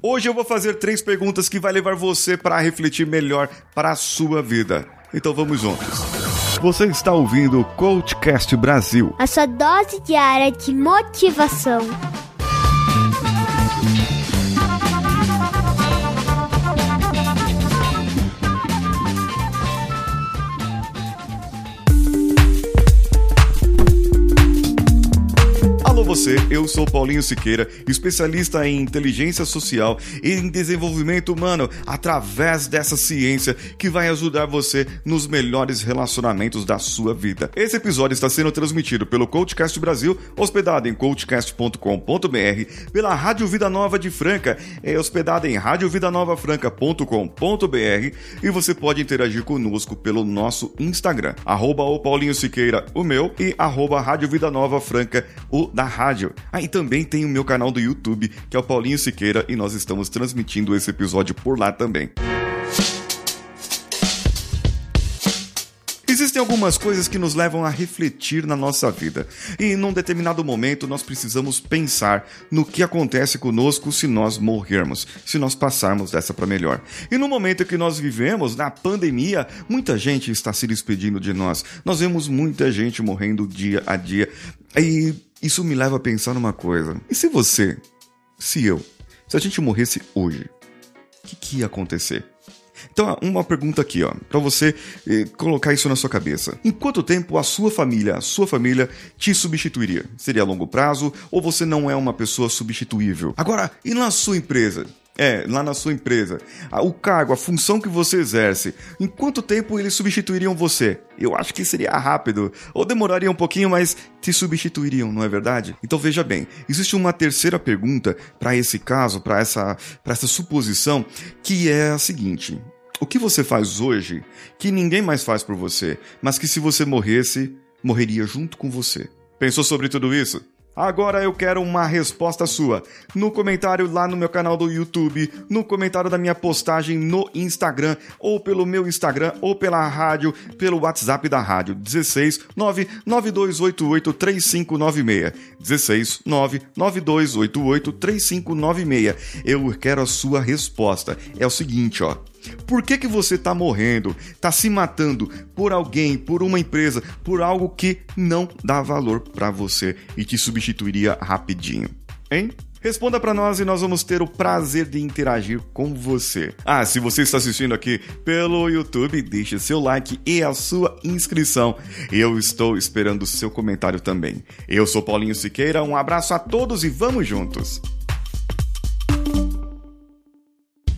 Hoje eu vou fazer três perguntas que vai levar você para refletir melhor para a sua vida. Então vamos juntos. Você está ouvindo o Coachcast Brasil. A sua dose diária de motivação. Você, eu sou Paulinho Siqueira, especialista em inteligência social e em desenvolvimento humano através dessa ciência que vai ajudar você nos melhores relacionamentos da sua vida. Esse episódio está sendo transmitido pelo Coachcast Brasil, hospedado em coachcast.com.br, pela Rádio Vida Nova de Franca, é hospedada em radiovidanovafranca.com.br e você pode interagir conosco pelo nosso Instagram, arroba o Paulinho Siqueira, o meu, e arroba Rádio Vida Nova Franca, o da rádio. Ah, também tem o meu canal do YouTube, que é o Paulinho Siqueira, e nós estamos transmitindo esse episódio por lá também. Existem algumas coisas que nos levam a refletir na nossa vida, e num determinado momento nós precisamos pensar no que acontece conosco se nós morrermos, se nós passarmos dessa para melhor. E no momento que nós vivemos, na pandemia, muita gente está se despedindo de nós. Nós vemos muita gente morrendo dia a dia. E isso me leva a pensar numa coisa. E se você, se eu, se a gente morresse hoje, o que, que ia acontecer? Então, uma pergunta aqui, ó, para você eh, colocar isso na sua cabeça. Em quanto tempo a sua família, a sua família te substituiria? Seria a longo prazo ou você não é uma pessoa substituível? Agora, e na sua empresa? É, lá na sua empresa. O cargo, a função que você exerce, em quanto tempo eles substituiriam você? Eu acho que seria rápido. Ou demoraria um pouquinho, mas te substituiriam, não é verdade? Então veja bem, existe uma terceira pergunta para esse caso, para essa, essa suposição, que é a seguinte: O que você faz hoje que ninguém mais faz por você, mas que se você morresse, morreria junto com você? Pensou sobre tudo isso? Agora eu quero uma resposta sua. No comentário lá no meu canal do YouTube, no comentário da minha postagem no Instagram, ou pelo meu Instagram, ou pela rádio, pelo WhatsApp da rádio. 16 99288 3596. 16 99288 3596. Eu quero a sua resposta. É o seguinte, ó. Por que, que você está morrendo, está se matando por alguém, por uma empresa, por algo que não dá valor para você e te substituiria rapidinho? Hein? Responda para nós e nós vamos ter o prazer de interagir com você. Ah, se você está assistindo aqui pelo YouTube, deixe seu like e a sua inscrição. Eu estou esperando o seu comentário também. Eu sou Paulinho Siqueira, um abraço a todos e vamos juntos!